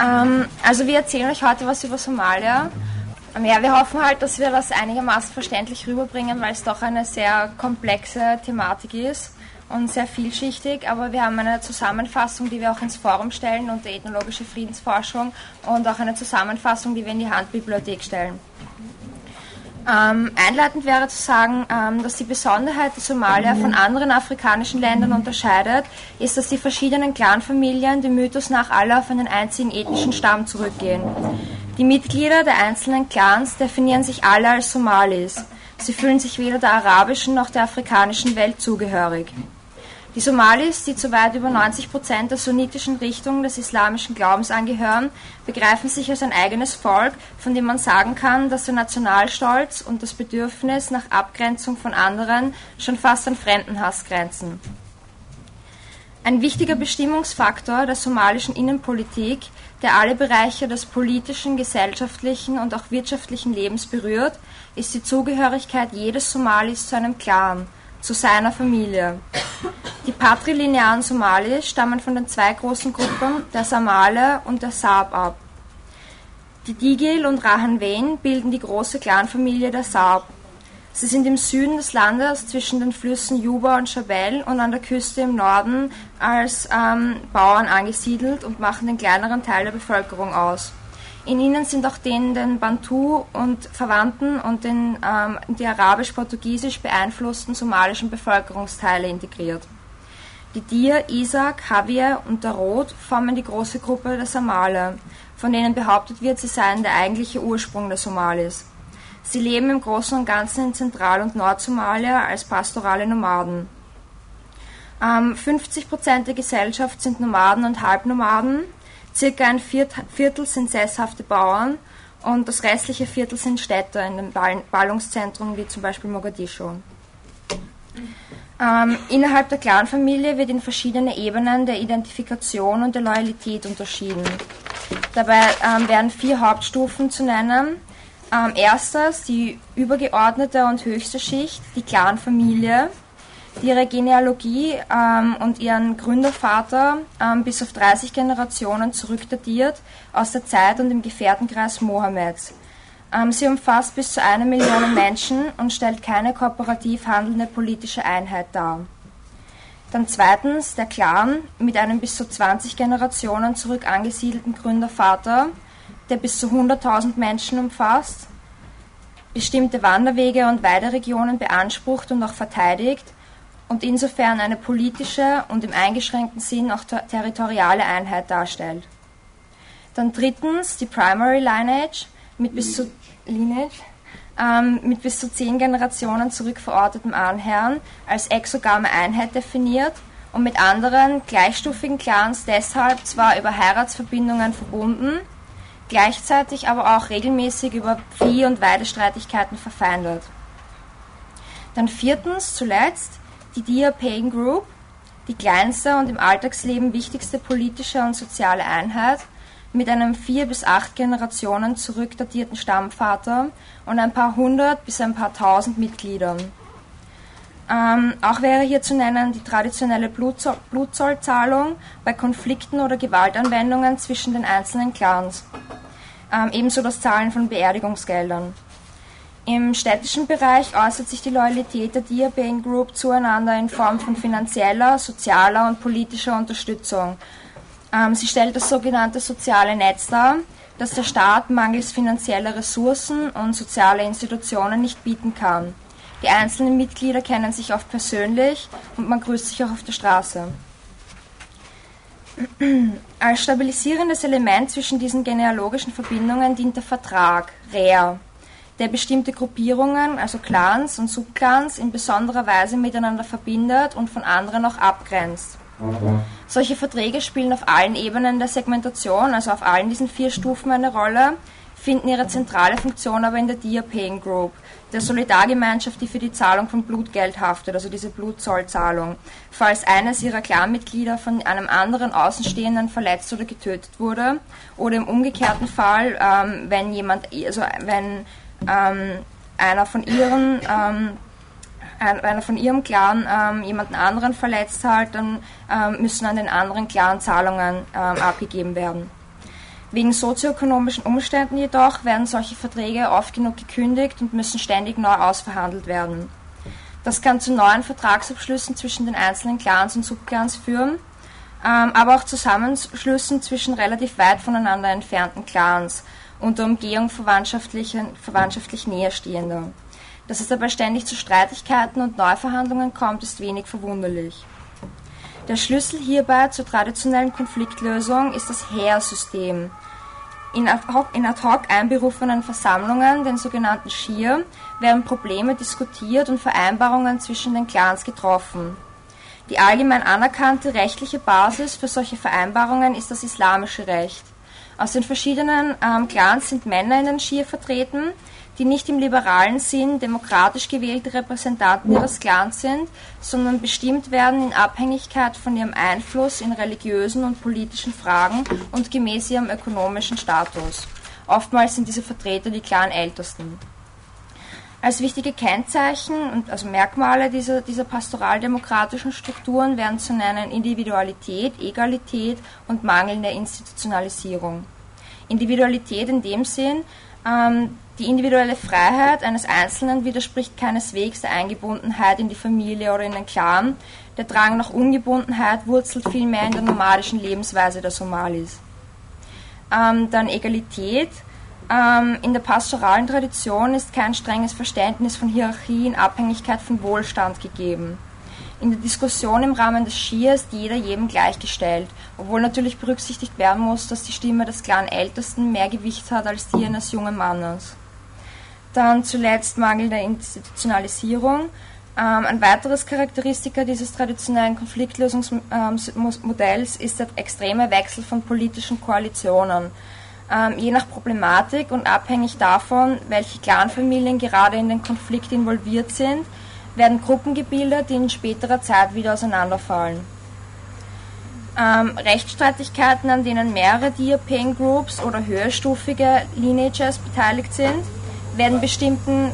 Ähm, also wir erzählen euch heute was über Somalia. Ja, wir hoffen halt, dass wir das einigermaßen verständlich rüberbringen, weil es doch eine sehr komplexe Thematik ist und sehr vielschichtig. Aber wir haben eine Zusammenfassung, die wir auch ins Forum stellen unter ethnologische Friedensforschung und auch eine Zusammenfassung, die wir in die Handbibliothek stellen. Ähm, einleitend wäre zu sagen, ähm, dass die Besonderheit der Somalia von anderen afrikanischen Ländern unterscheidet, ist, dass die verschiedenen Clanfamilien dem Mythos nach alle auf einen einzigen ethnischen Stamm zurückgehen. Die Mitglieder der einzelnen Clans definieren sich alle als Somalis. Sie fühlen sich weder der arabischen noch der afrikanischen Welt zugehörig. Die Somalis, die zu weit über 90 Prozent der sunnitischen Richtung des islamischen Glaubens angehören, begreifen sich als ein eigenes Volk, von dem man sagen kann, dass der Nationalstolz und das Bedürfnis nach Abgrenzung von anderen schon fast an Fremdenhass grenzen. Ein wichtiger Bestimmungsfaktor der somalischen Innenpolitik, der alle Bereiche des politischen, gesellschaftlichen und auch wirtschaftlichen Lebens berührt, ist die Zugehörigkeit jedes Somalis zu einem Clan, zu seiner Familie. Die patrilinearen Somalis stammen von den zwei großen Gruppen der Samale und der Saab ab. Die Digil und Rahanwein bilden die große Clanfamilie der Saab. Sie sind im Süden des Landes zwischen den Flüssen Juba und Chabelle und an der Küste im Norden als ähm, Bauern angesiedelt und machen den kleineren Teil der Bevölkerung aus. In ihnen sind auch den, den Bantu und Verwandten und den, ähm, die arabisch-portugiesisch beeinflussten somalischen Bevölkerungsteile integriert. Die Dir, Isaac, Javier und der Rot formen die große Gruppe der Samale, von denen behauptet wird, sie seien der eigentliche Ursprung der Somalis. Sie leben im Großen und Ganzen in Zentral- und Nordsomalia als pastorale Nomaden. Ähm, 50% der Gesellschaft sind Nomaden und Halbnomaden, Circa ein Viertel sind sesshafte Bauern und das restliche Viertel sind Städte in den Ballungszentren wie zum Beispiel Mogadischu. Ähm, innerhalb der Clanfamilie wird in verschiedene Ebenen der Identifikation und der Loyalität unterschieden. Dabei ähm, werden vier Hauptstufen zu nennen. Ähm, erstens die übergeordnete und höchste Schicht, die Clanfamilie ihre Genealogie ähm, und ihren Gründervater ähm, bis auf 30 Generationen zurückdatiert aus der Zeit und im Gefährtenkreis Mohammeds. Ähm, sie umfasst bis zu einer Million Menschen und stellt keine kooperativ handelnde politische Einheit dar. Dann zweitens der Clan mit einem bis zu 20 Generationen zurück angesiedelten Gründervater, der bis zu 100.000 Menschen umfasst, bestimmte Wanderwege und Weideregionen beansprucht und auch verteidigt und insofern eine politische und im eingeschränkten Sinn auch ter territoriale Einheit darstellt. Dann drittens die Primary Lineage mit bis zu, Lineage, ähm, mit bis zu zehn Generationen zurückverortetem Ahnherrn als exogame Einheit definiert und mit anderen gleichstufigen Clans deshalb zwar über Heiratsverbindungen verbunden, gleichzeitig aber auch regelmäßig über Vieh- und Weidestreitigkeiten verfeindet. Dann viertens, zuletzt, die Dia Paying Group, die kleinste und im Alltagsleben wichtigste politische und soziale Einheit, mit einem vier bis acht Generationen zurückdatierten Stammvater und ein paar hundert bis ein paar tausend Mitgliedern. Ähm, auch wäre hier zu nennen die traditionelle Blutzoll Blutzollzahlung bei Konflikten oder Gewaltanwendungen zwischen den einzelnen Clans. Ähm, ebenso das Zahlen von Beerdigungsgeldern. Im städtischen Bereich äußert sich die Loyalität der Diabane Group zueinander in Form von finanzieller, sozialer und politischer Unterstützung. Ähm, sie stellt das sogenannte soziale Netz dar, das der Staat mangels finanzieller Ressourcen und sozialer Institutionen nicht bieten kann. Die einzelnen Mitglieder kennen sich oft persönlich und man grüßt sich auch auf der Straße. Als stabilisierendes Element zwischen diesen genealogischen Verbindungen dient der Vertrag, REA, der bestimmte Gruppierungen, also Clans und Subclans, in besonderer Weise miteinander verbindet und von anderen auch abgrenzt. Solche Verträge spielen auf allen Ebenen der Segmentation, also auf allen diesen vier Stufen eine Rolle, finden ihre zentrale Funktion aber in der Dia Paying Group, der Solidargemeinschaft, die für die Zahlung von Blutgeld haftet, also diese Blutzollzahlung, falls eines ihrer Clanmitglieder von einem anderen Außenstehenden verletzt oder getötet wurde, oder im umgekehrten Fall, ähm, wenn jemand, also wenn ähm, einer von ihren ähm, einer von ihrem Clan ähm, jemanden anderen verletzt hat, dann ähm, müssen an den anderen Clan Zahlungen ähm, abgegeben werden. Wegen sozioökonomischen Umständen jedoch werden solche Verträge oft genug gekündigt und müssen ständig neu ausverhandelt werden. Das kann zu neuen Vertragsabschlüssen zwischen den einzelnen Clans und Subclans führen, ähm, aber auch Zusammenschlüssen zwischen relativ weit voneinander entfernten Clans unter Umgehung verwandtschaftlich, näherstehender. Dass es dabei ständig zu Streitigkeiten und Neuverhandlungen kommt, ist wenig verwunderlich. Der Schlüssel hierbei zur traditionellen Konfliktlösung ist das Heersystem. In ad hoc einberufenen Versammlungen, den sogenannten Shir, werden Probleme diskutiert und Vereinbarungen zwischen den Clans getroffen. Die allgemein anerkannte rechtliche Basis für solche Vereinbarungen ist das islamische Recht. Aus den verschiedenen ähm, Clans sind Männer in den Shir vertreten, die nicht im liberalen Sinn demokratisch gewählte Repräsentanten ihres Clans sind, sondern bestimmt werden in Abhängigkeit von ihrem Einfluss in religiösen und politischen Fragen und gemäß ihrem ökonomischen Status. Oftmals sind diese Vertreter die Clan-Ältesten. Als wichtige Kennzeichen und also Merkmale dieser, dieser pastoraldemokratischen Strukturen werden zu nennen Individualität, Egalität und mangelnde Institutionalisierung. Individualität in dem Sinn, ähm, die individuelle Freiheit eines Einzelnen widerspricht keineswegs der Eingebundenheit in die Familie oder in den Clan. Der Drang nach Ungebundenheit wurzelt vielmehr in der nomadischen Lebensweise der Somalis. Ähm, dann Egalität. Ähm, in der pastoralen Tradition ist kein strenges Verständnis von Hierarchie in Abhängigkeit von Wohlstand gegeben. In der Diskussion im Rahmen des Schia ist jeder jedem gleichgestellt, obwohl natürlich berücksichtigt werden muss, dass die Stimme des klaren Ältesten mehr Gewicht hat als die eines jungen Mannes. Dann zuletzt Mangel der Institutionalisierung. Ähm, ein weiteres Charakteristiker dieses traditionellen Konfliktlösungsmodells ist der extreme Wechsel von politischen Koalitionen. Ähm, je nach Problematik und abhängig davon, welche Clanfamilien gerade in den Konflikt involviert sind, werden Gruppen gebildet, die in späterer Zeit wieder auseinanderfallen. Ähm, Rechtsstreitigkeiten, an denen mehrere Diapane Groups oder höherstufige Lineages beteiligt sind, werden bestimmten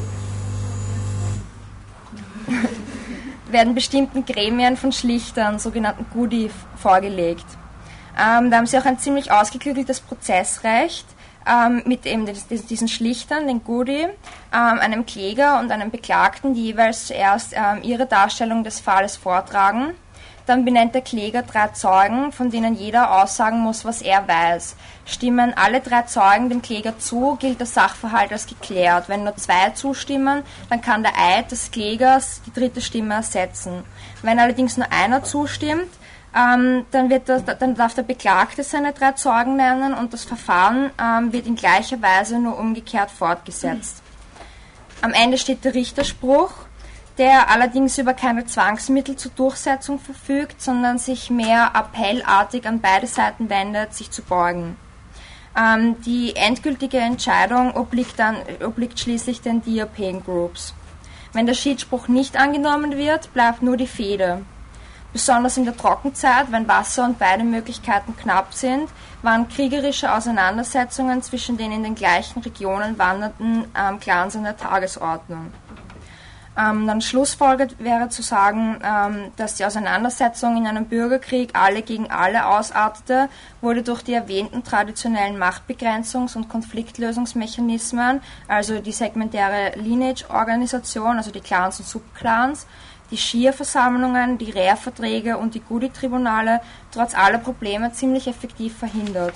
werden bestimmten Gremien von Schlichtern, sogenannten Gudi, vorgelegt. Ähm, da haben sie auch ein ziemlich ausgeklügeltes Prozessrecht ähm, mit eben diesen Schlichtern, den Gudi, ähm, einem Kläger und einem Beklagten, die jeweils zuerst ähm, ihre Darstellung des Falles vortragen dann benennt der Kläger drei Zeugen, von denen jeder aussagen muss, was er weiß. Stimmen alle drei Zeugen dem Kläger zu, gilt der Sachverhalt als geklärt. Wenn nur zwei zustimmen, dann kann der Eid des Klägers die dritte Stimme ersetzen. Wenn allerdings nur einer zustimmt, ähm, dann, wird das, dann darf der Beklagte seine drei Zeugen nennen und das Verfahren ähm, wird in gleicher Weise nur umgekehrt fortgesetzt. Am Ende steht der Richterspruch der allerdings über keine Zwangsmittel zur Durchsetzung verfügt, sondern sich mehr appellartig an beide Seiten wendet, sich zu beugen. Ähm, die endgültige Entscheidung obliegt, dann, obliegt schließlich den Diapen Groups. Wenn der Schiedsspruch nicht angenommen wird, bleibt nur die Fehde. Besonders in der Trockenzeit, wenn Wasser und beide Möglichkeiten knapp sind, waren kriegerische Auseinandersetzungen zwischen den in den gleichen Regionen wandernden ähm, Clans an der Tagesordnung. Ähm, dann schlussfolgert wäre zu sagen, ähm, dass die Auseinandersetzung in einem Bürgerkrieg alle gegen alle ausartete, wurde durch die erwähnten traditionellen Machtbegrenzungs- und Konfliktlösungsmechanismen, also die segmentäre Lineage-Organisation, also die Clans und Subclans, die Shia-Versammlungen, die Rehr-Verträge und die Gudi-Tribunale trotz aller Probleme ziemlich effektiv verhindert.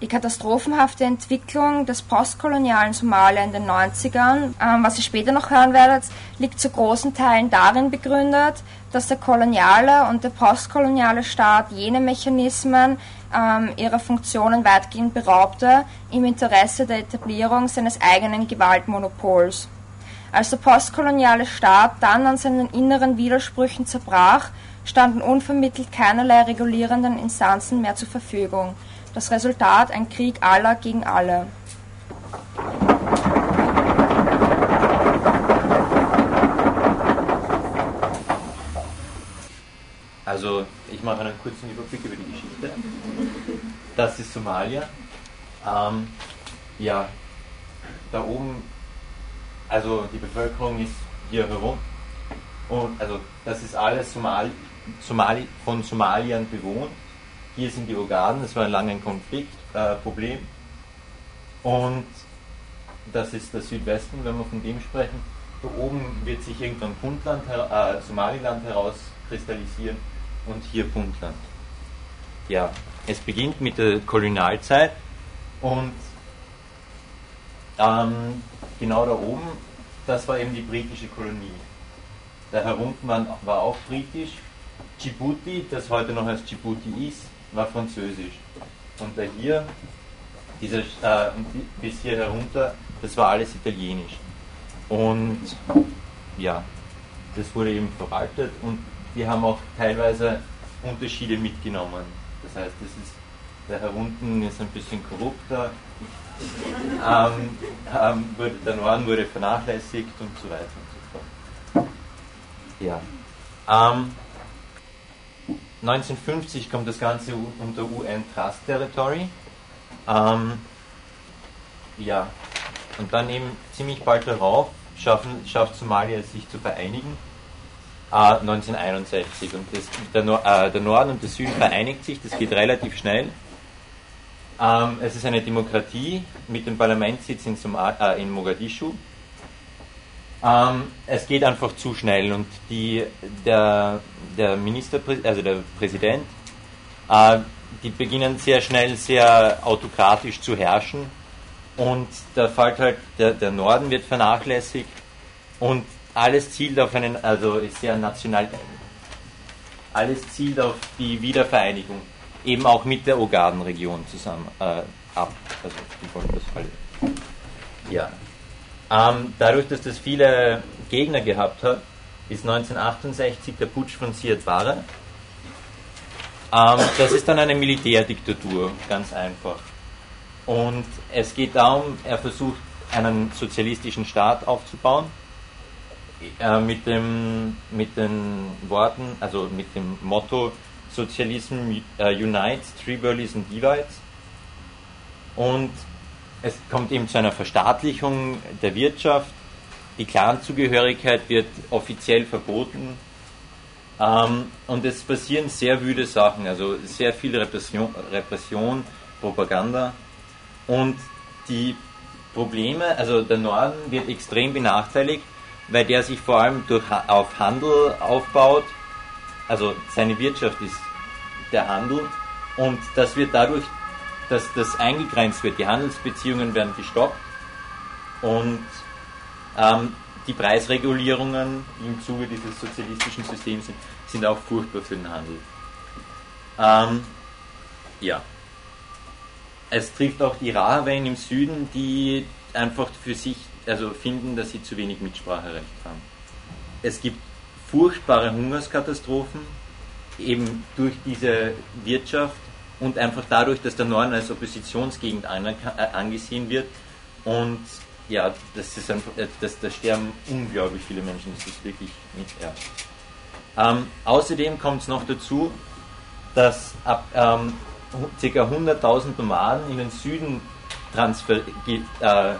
Die katastrophenhafte Entwicklung des postkolonialen Somalia in den 90ern, ähm, was ihr später noch hören werdet, liegt zu großen Teilen darin begründet, dass der koloniale und der postkoloniale Staat jene Mechanismen ähm, ihrer Funktionen weitgehend beraubte, im Interesse der Etablierung seines eigenen Gewaltmonopols. Als der postkoloniale Staat dann an seinen inneren Widersprüchen zerbrach, standen unvermittelt keinerlei regulierenden Instanzen mehr zur Verfügung. Das Resultat ein Krieg aller gegen alle. Also ich mache einen kurzen Überblick über die Geschichte. Das ist Somalia. Ähm, ja, da oben, also die Bevölkerung ist hier herum. Und also das ist alles Somali, Somali, von Somaliern bewohnt hier sind die Ogaden, das war lange ein Konfliktproblem. Äh, und das ist der Südwesten, wenn wir von dem sprechen. Da oben wird sich irgendwann Puntland, äh, Somaliland herauskristallisieren und hier Puntland. Ja, es beginnt mit der Kolonialzeit und ähm, genau da oben, das war eben die britische Kolonie. Da herunten war, auch britisch. Djibouti, das heute noch als Djibouti ist, war französisch. Und da hier, dieser, äh, bis hier herunter, das war alles italienisch. Und ja, das wurde eben verwaltet und die haben auch teilweise Unterschiede mitgenommen. Das heißt, das ist, der herunten ist ein bisschen korrupter, ähm, ähm, wurde, der Norden wurde vernachlässigt und so weiter und so fort. Ja. Ähm, 1950 kommt das Ganze unter UN Trust Territory. Ähm, ja, und dann eben ziemlich bald darauf schaffen, schafft Somalia es sich zu vereinigen. Äh, 1961. Und das, der, äh, der, Norden und der Süden vereinigt sich, das geht relativ schnell. Ähm, es ist eine Demokratie. Mit dem Parlamentssitz in, äh, in Mogadischu. Ähm, es geht einfach zu schnell und die, der, der Minister, also der Präsident, äh, die beginnen sehr schnell sehr autokratisch zu herrschen. Und da fällt halt der, der Norden wird vernachlässigt. Und alles zielt auf einen, also ist sehr national, alles zielt auf die Wiedervereinigung, eben auch mit der Ogaden-Region zusammen äh, ab. Also das alle. Ja. Ähm, dadurch, dass das viele Gegner gehabt hat, ist 1968 der Putsch von Siad Barre. Ähm, das ist dann eine Militärdiktatur, ganz einfach. Und es geht darum, er versucht einen sozialistischen Staat aufzubauen äh, mit, dem, mit den Worten, also mit dem Motto Sozialism uh, unites, Tribalism divides. Und es kommt eben zu einer Verstaatlichung der Wirtschaft. Die Clanzugehörigkeit wird offiziell verboten. Ähm, und es passieren sehr wüde Sachen, also sehr viel Repression, Repression Propaganda. Und die Probleme, also der Norden wird extrem benachteiligt, weil der sich vor allem durch, auf Handel aufbaut. Also seine Wirtschaft ist der Handel und das wird dadurch, dass das eingegrenzt wird. Die Handelsbeziehungen werden gestoppt und ähm, die Preisregulierungen im Zuge dieses sozialistischen Systems sind, sind auch furchtbar für den Handel. Ähm, ja es trifft auch die Rahawein im Süden, die einfach für sich also finden, dass sie zu wenig Mitspracherecht haben. Es gibt furchtbare Hungerskatastrophen, eben durch diese Wirtschaft und einfach dadurch, dass der Norden als Oppositionsgegend äh, angesehen wird. Und ja, das ist einfach, äh, das, da sterben unglaublich viele Menschen, das ist wirklich nicht ernst. Ähm, außerdem kommt es noch dazu, dass ab ähm, ca. 100.000 Nomaden in den Süden transfer ge äh,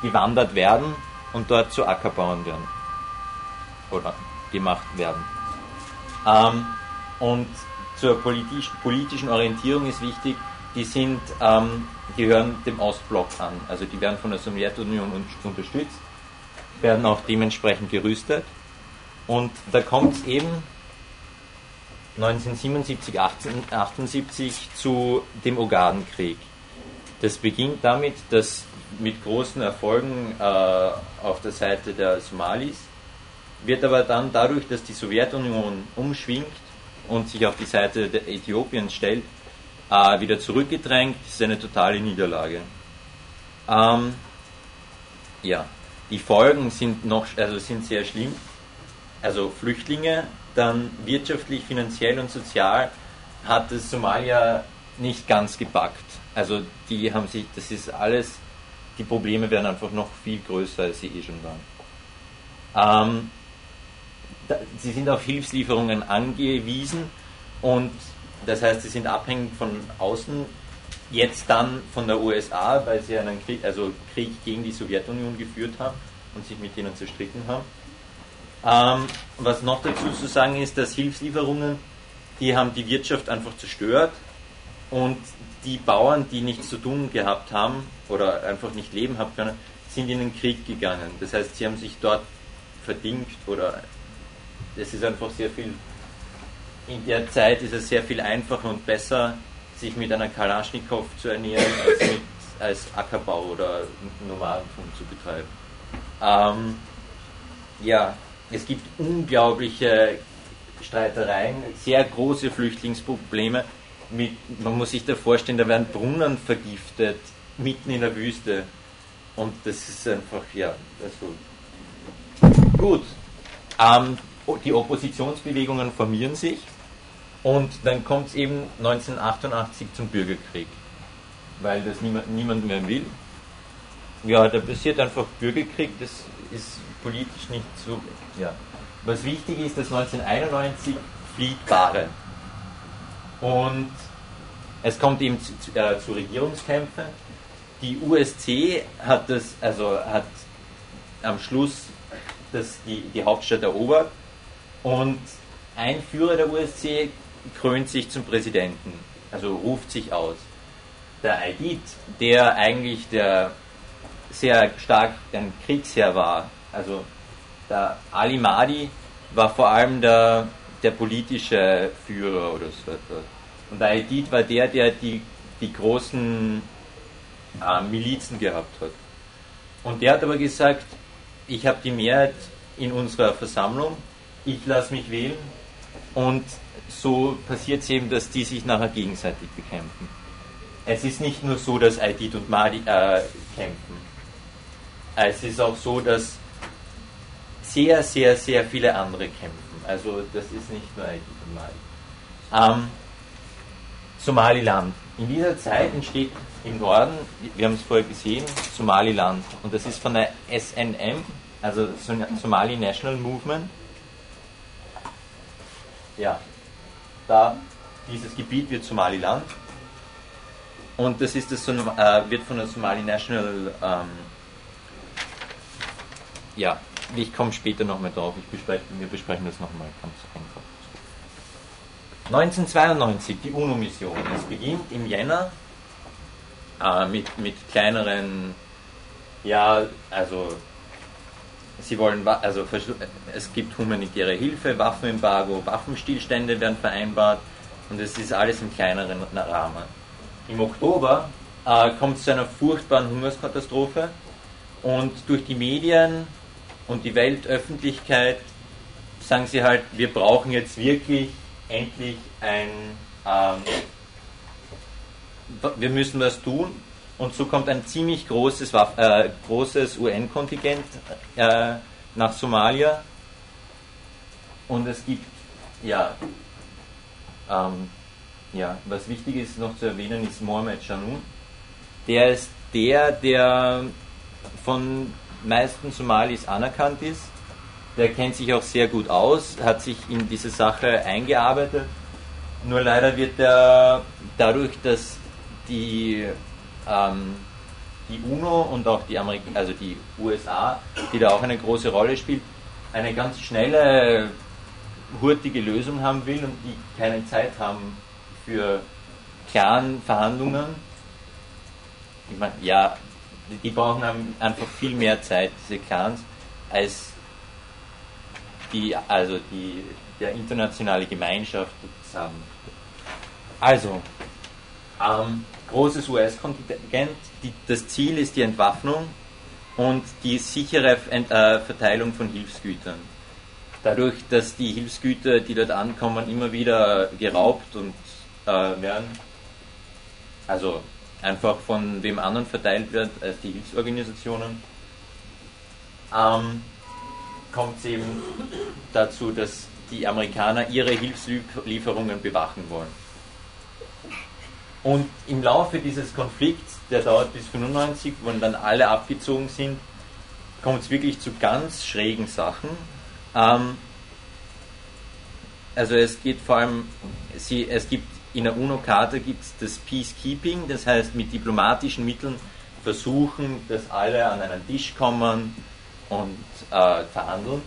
gewandert werden und dort zu Ackerbauern werden. Oder gemacht werden. Ähm, und zur politisch, politischen Orientierung ist wichtig, die sind, ähm, gehören dem Ostblock an. Also die werden von der Sowjetunion unterstützt, werden auch dementsprechend gerüstet. Und da kommt es eben 1977, 1978 zu dem Ogadenkrieg. Das beginnt damit, dass mit großen Erfolgen äh, auf der Seite der Somalis wird aber dann dadurch, dass die Sowjetunion umschwingt und sich auf die Seite der Äthiopiens stellt, äh, wieder zurückgedrängt. Das ist eine totale Niederlage. Ähm, ja, die Folgen sind noch, also sind sehr schlimm. Also Flüchtlinge dann wirtschaftlich, finanziell und sozial hat es Somalia nicht ganz gepackt. Also die haben sich, das ist alles, die Probleme werden einfach noch viel größer, als sie eh schon waren. Ähm, sie sind auf Hilfslieferungen angewiesen und das heißt, sie sind abhängig von außen, jetzt dann von der USA, weil sie einen Krieg, also Krieg gegen die Sowjetunion geführt haben und sich mit denen zerstritten haben. Ähm, was noch dazu zu sagen ist, dass Hilfslieferungen, die haben die Wirtschaft einfach zerstört Und die Bauern, die nichts zu tun gehabt haben oder einfach nicht leben haben können, sind in den Krieg gegangen. Das heißt, sie haben sich dort verdingt oder es ist einfach sehr viel, in der Zeit ist es sehr viel einfacher und besser, sich mit einer Kalaschnikow zu ernähren, als, mit, als Ackerbau oder Nomadentum zu betreiben. Ähm, ja, es gibt unglaubliche Streitereien, sehr große Flüchtlingsprobleme. Mit, man muss sich da vorstellen, da werden Brunnen vergiftet, mitten in der Wüste. Und das ist einfach, ja, also. Gut. Ähm, die Oppositionsbewegungen formieren sich und dann kommt es eben 1988 zum Bürgerkrieg, weil das niemand, niemand mehr will. Ja, da passiert einfach Bürgerkrieg, das ist politisch nicht so. Ja. Was wichtig ist, dass 1991 flieht Bahre. Und es kommt eben zu, zu, äh, zu Regierungskämpfen. Die USC hat das, also hat am Schluss das, die, die Hauptstadt erobert und ein Führer der USC krönt sich zum Präsidenten, also ruft sich aus. Der Aidid, der eigentlich der sehr stark ein Kriegsherr war, also der Ali Mahdi war vor allem der, der politische Führer oder so etwas. Und der Aidid war der, der die, die großen äh, Milizen gehabt hat. Und der hat aber gesagt, ich habe die Mehrheit in unserer Versammlung, ich lasse mich wählen und so passiert es eben, dass die sich nachher gegenseitig bekämpfen. Es ist nicht nur so, dass Aidid und Mahdi äh, kämpfen. Es ist auch so, dass sehr, sehr, sehr viele andere kämpfen. Also das ist nicht nur Aidid und Mahdi. Ähm, Somaliland. In dieser Zeit entsteht im Norden, wir haben es vorher gesehen, Somaliland. Und das ist von der SNM, also Somali National Movement. Ja, da dieses Gebiet wird Somaliland. Und das ist das, äh, wird von der Somali National ähm, ja, ich komme später nochmal drauf, ich bespreche, wir besprechen das nochmal ganz einfach. 1992, die UNO-Mission. Es beginnt im Jänner äh, mit, mit kleineren, ja, also sie wollen, also es gibt humanitäre Hilfe, Waffenembargo, Waffenstillstände werden vereinbart und es ist alles im kleineren Rahmen. Im Oktober äh, kommt es zu einer furchtbaren Hungerskatastrophe und durch die Medien und die Weltöffentlichkeit sagen sie halt, wir brauchen jetzt wirklich endlich ein, ähm, wir müssen was tun. Und so kommt ein ziemlich großes, äh, großes UN-Kontingent äh, nach Somalia. Und es gibt, ja, ähm, ja, was wichtig ist noch zu erwähnen, ist Mohamed Janoun. Der ist der, der von meisten Somalis anerkannt ist. Der kennt sich auch sehr gut aus, hat sich in diese Sache eingearbeitet. Nur leider wird er dadurch, dass die, ähm, die UNO und auch die, Amerik also die USA, die da auch eine große Rolle spielt, eine ganz schnelle, hurtige Lösung haben will und die keine Zeit haben für klaren Verhandlungen. Ich meine, ja, die brauchen einfach viel mehr Zeit, diese Clans, als die, also die, der internationale Gemeinschaft haben. Also, ähm, großes US-Kontingent, das Ziel ist die Entwaffnung und die sichere Ent äh, Verteilung von Hilfsgütern. Dadurch, dass die Hilfsgüter, die dort ankommen, immer wieder geraubt und äh, werden, also einfach von wem anderen verteilt wird als die Hilfsorganisationen, ähm, kommt es eben dazu, dass die Amerikaner ihre Hilfslieferungen bewachen wollen. Und im Laufe dieses Konflikts, der dauert bis 95, wo dann alle abgezogen sind, kommt es wirklich zu ganz schrägen Sachen. Ähm, also es geht vor allem, sie, es gibt in der UNO-Charta gibt es das Peacekeeping, das heißt mit diplomatischen Mitteln versuchen, dass alle an einen Tisch kommen und äh, verhandeln.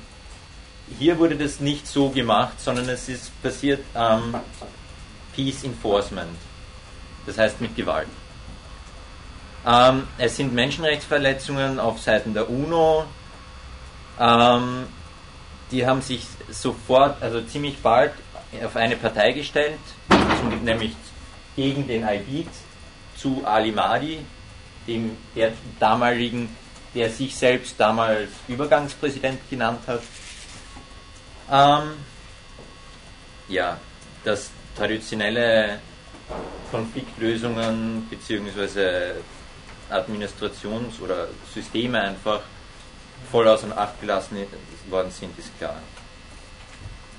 Hier wurde das nicht so gemacht, sondern es ist passiert ähm, Peace Enforcement. Das heißt mit Gewalt. Ähm, es sind Menschenrechtsverletzungen auf Seiten der UNO. Ähm, die haben sich sofort, also ziemlich bald auf eine Partei gestellt, nämlich gegen den Aibid zu Ali Mahdi, dem der damaligen, der sich selbst damals Übergangspräsident genannt hat. Ähm, ja, das traditionelle Konfliktlösungen bzw. Administrations- oder Systeme einfach voll außer Acht gelassen worden sind, ist klar.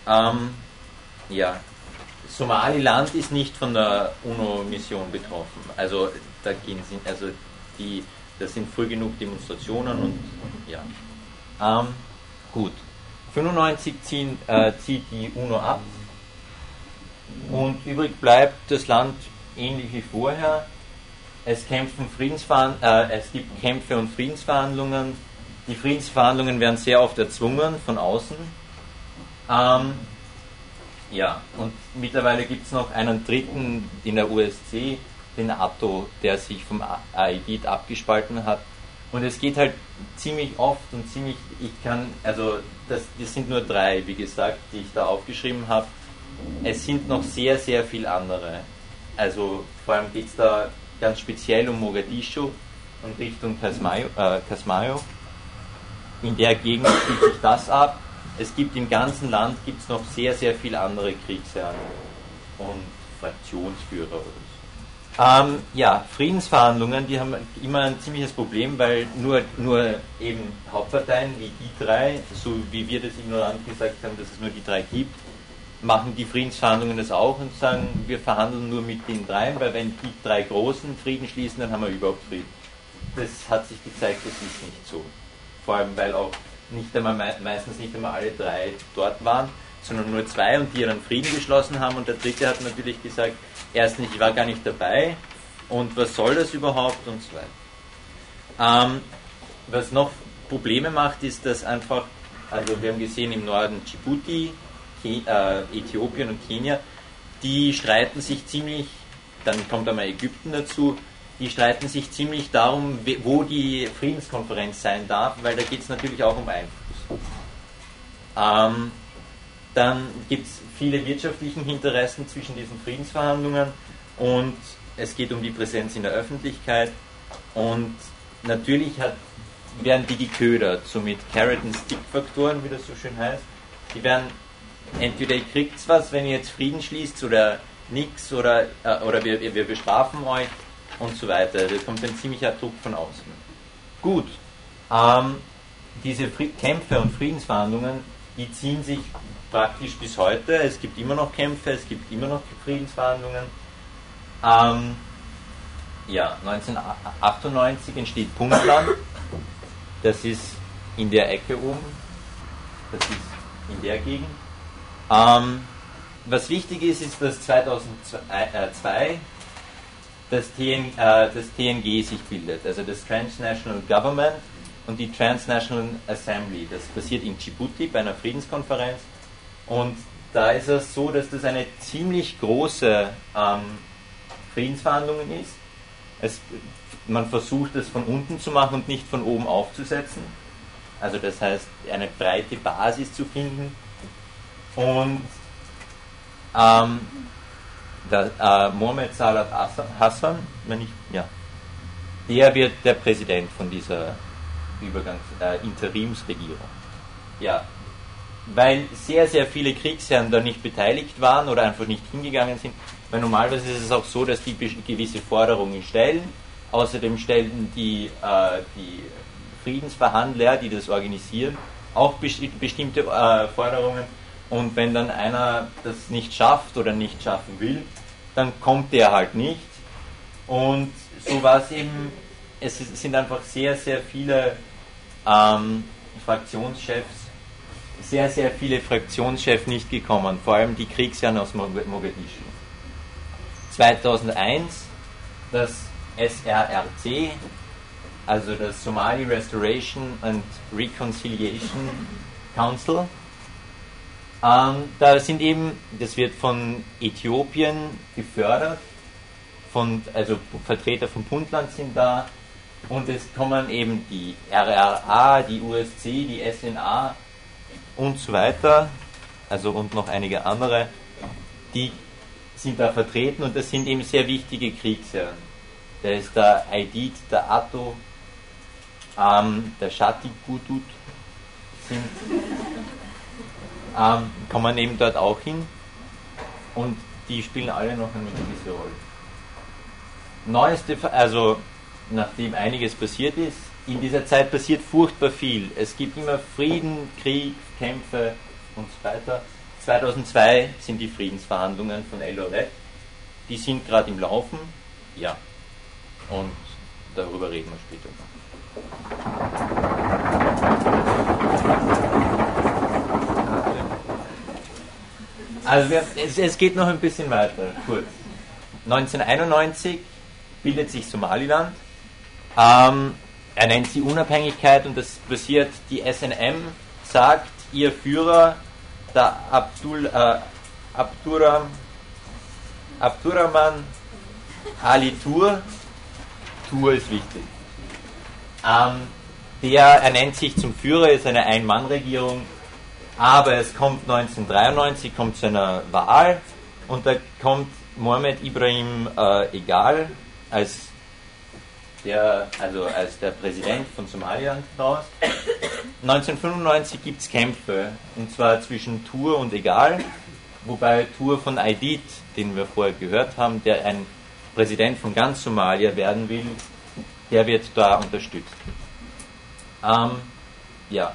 Ähm, ja, Somaliland ist nicht von der UNO-Mission betroffen. Also da gehen sie, also die, das sind früh genug Demonstrationen und ja. Ähm, gut. 95 ziehen, äh, zieht die UNO ab und übrig bleibt das Land ähnlich wie vorher. Es, kämpfen äh, es gibt Kämpfe und Friedensverhandlungen. Die Friedensverhandlungen werden sehr oft erzwungen von außen. Ähm, ja, und mittlerweile gibt es noch einen dritten in der USC, den NATO, der sich vom AIGIT abgespalten hat. Und es geht halt ziemlich oft und ziemlich, ich kann, also das, das sind nur drei, wie gesagt, die ich da aufgeschrieben habe. Es sind noch sehr, sehr viele andere. Also vor allem geht es da ganz speziell um Mogadischu und Richtung Kasmayo. Äh. In der Gegend spielt sich das ab es gibt im ganzen Land gibt's noch sehr, sehr viele andere Kriegsherren und Fraktionsführer oder so. Ähm, ja, Friedensverhandlungen, die haben immer ein ziemliches Problem, weil nur, nur eben Hauptparteien wie die drei, so wie wir das ignorant gesagt haben, dass es nur die drei gibt, machen die Friedensverhandlungen das auch und sagen, wir verhandeln nur mit den dreien, weil wenn die drei Großen Frieden schließen, dann haben wir überhaupt Frieden. Das hat sich gezeigt, das ist nicht so. Vor allem, weil auch nicht einmal, meistens nicht einmal alle drei dort waren, sondern nur zwei und die dann Frieden geschlossen haben und der dritte hat natürlich gesagt, erstens, ich war gar nicht dabei und was soll das überhaupt und so weiter. Ähm, was noch Probleme macht, ist, dass einfach, also wir haben gesehen im Norden Djibouti, Äthiopien und Kenia, die streiten sich ziemlich, dann kommt einmal Ägypten dazu, die streiten sich ziemlich darum, wo die Friedenskonferenz sein darf, weil da geht es natürlich auch um Einfluss. Ähm, dann gibt es viele wirtschaftliche Interessen zwischen diesen Friedensverhandlungen und es geht um die Präsenz in der Öffentlichkeit und natürlich hat, werden die geködert, so mit Carrot- and Stick-Faktoren, wie das so schön heißt. Die werden entweder ihr kriegt was, wenn ihr jetzt Frieden schließt oder nichts oder, äh, oder wir, wir bestrafen euch und so weiter. Da kommt ein ziemlicher Druck von außen. Gut, ähm, diese Fried Kämpfe und Friedensverhandlungen, die ziehen sich praktisch bis heute. Es gibt immer noch Kämpfe, es gibt immer noch Friedensverhandlungen. Ähm, ja, 1998 entsteht Puntland. Das ist in der Ecke oben. Das ist in der Gegend. Ähm, was wichtig ist, ist, dass 2002 das, TN, äh, das TNG sich bildet, also das Transnational Government und die Transnational Assembly. Das passiert in Djibouti bei einer Friedenskonferenz und da ist es so, dass das eine ziemlich große ähm, Friedensverhandlung ist. Es, man versucht es von unten zu machen und nicht von oben aufzusetzen. Also das heißt, eine breite Basis zu finden. Und ähm, der, äh, Mohamed Salah Hassan, wenn ich, ja, der wird der Präsident von dieser Übergangs-, äh, Interimsregierung. Ja, weil sehr, sehr viele Kriegsherren da nicht beteiligt waren oder einfach nicht hingegangen sind. Weil normalerweise ist es auch so, dass die gewisse Forderungen stellen. Außerdem stellen die, äh, die Friedensverhandler, die das organisieren, auch bestimmte äh, Forderungen und wenn dann einer das nicht schafft oder nicht schaffen will, dann kommt der halt nicht. Und so war es eben, es sind einfach sehr, sehr viele ähm, Fraktionschefs, sehr, sehr viele Fraktionschefs nicht gekommen, vor allem die Kriegsherren aus Mogadischu. 2001 das SRRC, also das Somali Restoration and Reconciliation Council, ähm, da sind eben, das wird von Äthiopien gefördert, von, also Vertreter vom Puntland sind da und es kommen eben die RRA, die USC, die SNA und so weiter, also und noch einige andere, die sind da vertreten und das sind eben sehr wichtige Kriegsherren. Da ist der Aidid, der Atto, ähm, der Shati Gudut sind, ähm, kommen eben dort auch hin und die spielen alle noch eine gewisse Rolle. Neueste, also nachdem einiges passiert ist, in dieser Zeit passiert furchtbar viel. Es gibt immer Frieden, Krieg, Kämpfe und so weiter. 2002 sind die Friedensverhandlungen von Eldoret. Die sind gerade im Laufen. Ja. Und darüber reden wir später. Also wir, es, es, geht noch ein bisschen weiter, kurz. 1991 bildet sich Somaliland. Ähm, er nennt sie Unabhängigkeit und das passiert, die SNM sagt, ihr Führer, der Abdul, äh, Abduram, Abdurrahman Ali Tur, Tur ist wichtig, ähm, der ernennt sich zum Führer, ist eine Ein-Mann-Regierung, aber es kommt 1993 kommt zu einer Wahl und da kommt Mohammed Ibrahim äh, Egal als der, also als der Präsident von Somaliland raus. 1995 gibt es Kämpfe, und zwar zwischen Tour und Egal, wobei Tour von Aidid, den wir vorher gehört haben, der ein Präsident von ganz Somalia werden will, der wird da unterstützt. Ähm, ja,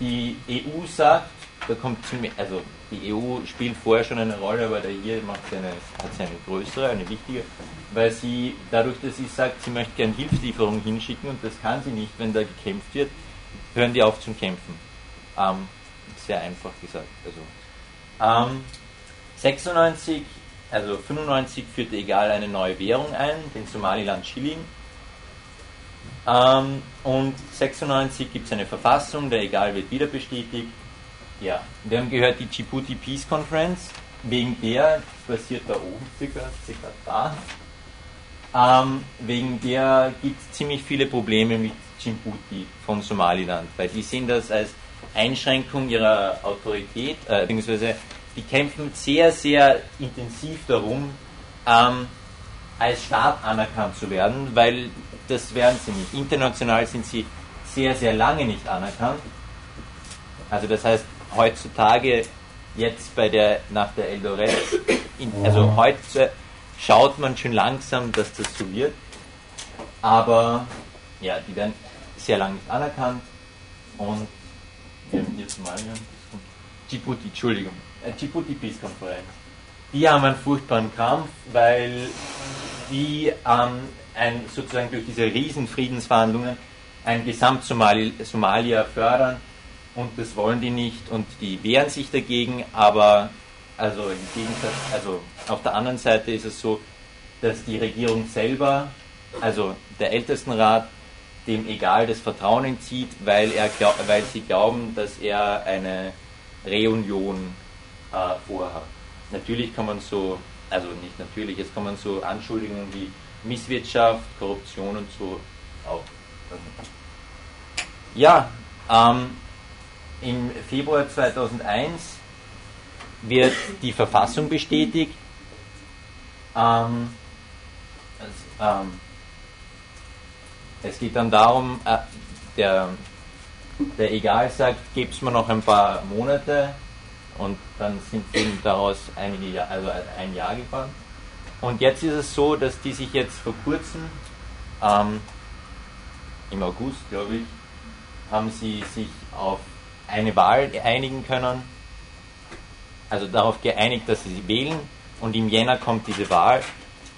die EU sagt, da kommt also die EU spielt vorher schon eine Rolle, aber hier macht sie eine, hat sie eine größere, eine wichtige, weil sie dadurch, dass sie sagt, sie möchte gerne Hilfslieferungen hinschicken und das kann sie nicht, wenn da gekämpft wird, hören die auf zum Kämpfen. Ähm, sehr einfach gesagt. Also, ähm, 96, also 95 führte egal eine neue Währung ein, den Somaliland Schilling. Ähm, und 96 gibt es eine Verfassung, der egal wird wieder bestätigt. Ja, wir haben gehört die Djibouti Peace Conference, wegen der, passiert da oben circa, circa da, ähm, wegen der gibt es ziemlich viele Probleme mit Djibouti von Somaliland, weil die sehen das als Einschränkung ihrer Autorität, äh, beziehungsweise die kämpfen sehr, sehr intensiv darum, ähm, als Staat anerkannt zu werden, weil das werden sie nicht. International sind sie sehr, sehr lange nicht anerkannt. Also das heißt, heutzutage jetzt bei der nach der Eldoret, also heute schaut man schon langsam, dass das so wird. Aber ja, die werden sehr lange nicht anerkannt und wir haben hier Somalia, Djibouti, Entschuldigung, äh, Djibouti Peace Konferenz. Die haben einen furchtbaren Kampf, weil die ähm, ein, sozusagen durch diese Riesenfriedensverhandlungen ein Gesamt-Somalia fördern und das wollen die nicht und die wehren sich dagegen, aber also im Gegensatz, also auf der anderen Seite ist es so, dass die Regierung selber, also der Ältestenrat, dem egal das Vertrauen entzieht, weil, er, weil sie glauben, dass er eine Reunion äh, vorhat. Natürlich kann man so, also nicht natürlich, jetzt kann man so Anschuldigungen wie Misswirtschaft, Korruption und so auch. Ja, ähm, im Februar 2001 wird die Verfassung bestätigt. Ähm, also, ähm, es geht dann darum, äh, der, der Egal sagt, gebt es mir noch ein paar Monate und dann sind eben daraus einige, also ein Jahr geworden. Und jetzt ist es so, dass die sich jetzt vor kurzem, ähm, im August glaube ich, haben sie sich auf eine Wahl einigen können, also darauf geeinigt, dass sie sie wählen. Und im Jänner kommt diese Wahl.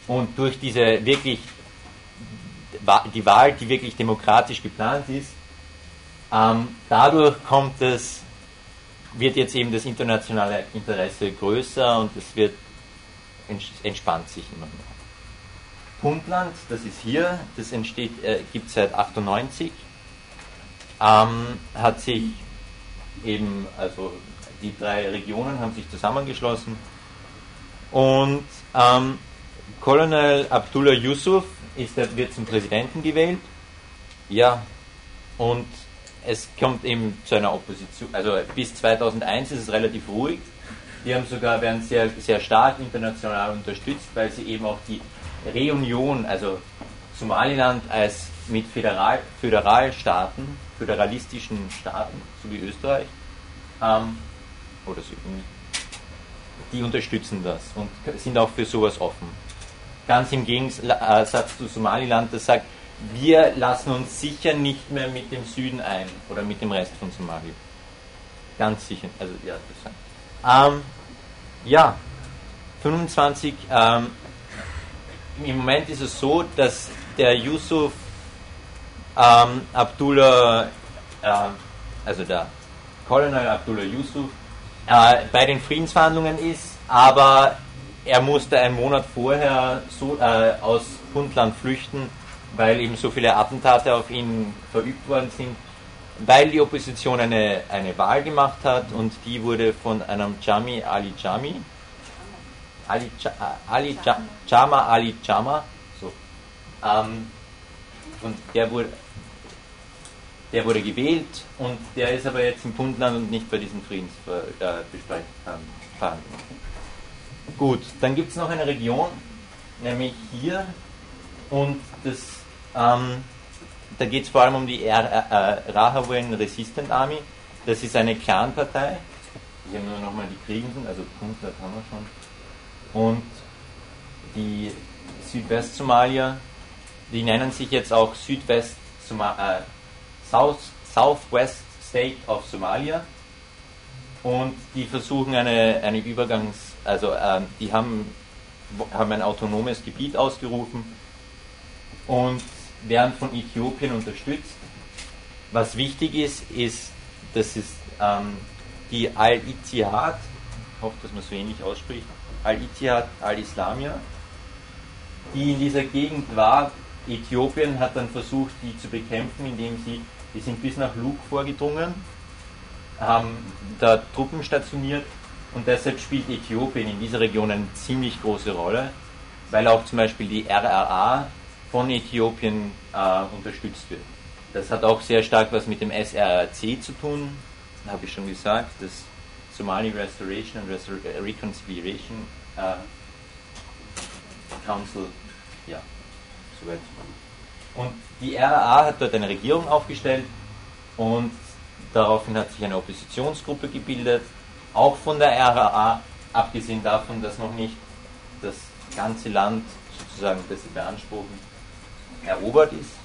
Und durch diese wirklich die Wahl, die wirklich demokratisch geplant ist, ähm, dadurch kommt es, wird jetzt eben das internationale Interesse größer und es wird entspannt sich immer mehr. Puntland, das ist hier, das entsteht, äh, gibt es seit 98, ähm, hat sich eben, also die drei Regionen haben sich zusammengeschlossen und ähm, Colonel Abdullah Yusuf ist, wird zum Präsidenten gewählt. Ja, und es kommt eben zu einer Opposition. Also bis 2001 ist es relativ ruhig. Die haben sogar, werden sehr, sehr stark international unterstützt, weil sie eben auch die Reunion, also Somaliland als mit Föderal, Föderalstaaten, föderalistischen Staaten, so wie Österreich, ähm, oder so, die unterstützen das und sind auch für sowas offen. Ganz im Gegensatz zu Somaliland, das sagt, wir lassen uns sicher nicht mehr mit dem Süden ein oder mit dem Rest von Somalia. Ganz sicher. Also ja, das ähm, ja 25. Ähm, Im Moment ist es so, dass der Yusuf ähm, Abdullah, äh, also der Colonel Abdullah Yusuf, äh, bei den Friedensverhandlungen ist, aber er musste einen Monat vorher so, äh, aus Puntland flüchten, weil eben so viele Attentate auf ihn verübt worden sind, weil die Opposition eine, eine Wahl gemacht hat und die wurde von einem Jami Ali Jami, Ali, Ali Jama Ali Jama, so, ähm, und der wurde, der wurde gewählt und der ist aber jetzt im Puntland und nicht bei diesen Friedensverhandlungen. Äh, Gut, dann gibt es noch eine Region, nämlich hier und das, ähm, da geht es vor allem um die äh, Rahawen Resistant Army. Das ist eine Clanpartei. Ich habe nur nochmal die Kriegenden, also Puntland haben wir schon. Und die Südwest-Somalier, die nennen sich jetzt auch Südwest äh, South, Southwest State of Somalia und die versuchen eine, eine Übergangs, also äh, die haben, haben ein autonomes Gebiet ausgerufen und werden von Äthiopien unterstützt. Was wichtig ist, ist, dass es ähm, die Al-Ittihad, ich hoffe, dass man so ähnlich ausspricht, Al-Ittihad al-Islamia, die in dieser Gegend war. Äthiopien hat dann versucht, die zu bekämpfen, indem sie die sind bis nach Luke vorgedrungen, haben da Truppen stationiert und deshalb spielt Äthiopien in dieser Region eine ziemlich große Rolle, weil auch zum Beispiel die RRA von Äthiopien äh, unterstützt wird. Das hat auch sehr stark was mit dem SRC zu tun, habe ich schon gesagt, das Somali Restoration and Restor Reconciliation äh, Council, ja, soweit. Und die RAA hat dort eine Regierung aufgestellt und daraufhin hat sich eine Oppositionsgruppe gebildet, auch von der RAA, abgesehen davon, dass noch nicht das ganze Land, sozusagen, das sie beanspruchen, erobert ist.